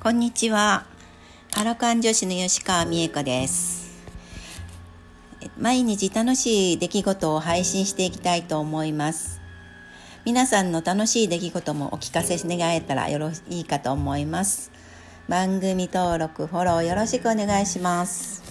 こんにちは。アラカン女子の吉川美恵子です。毎日楽しい出来事を配信していきたいと思います。皆さんの楽しい出来事もお聞かせ願えたらよろしいかと思います。番組登録、フォローよろしくお願いします。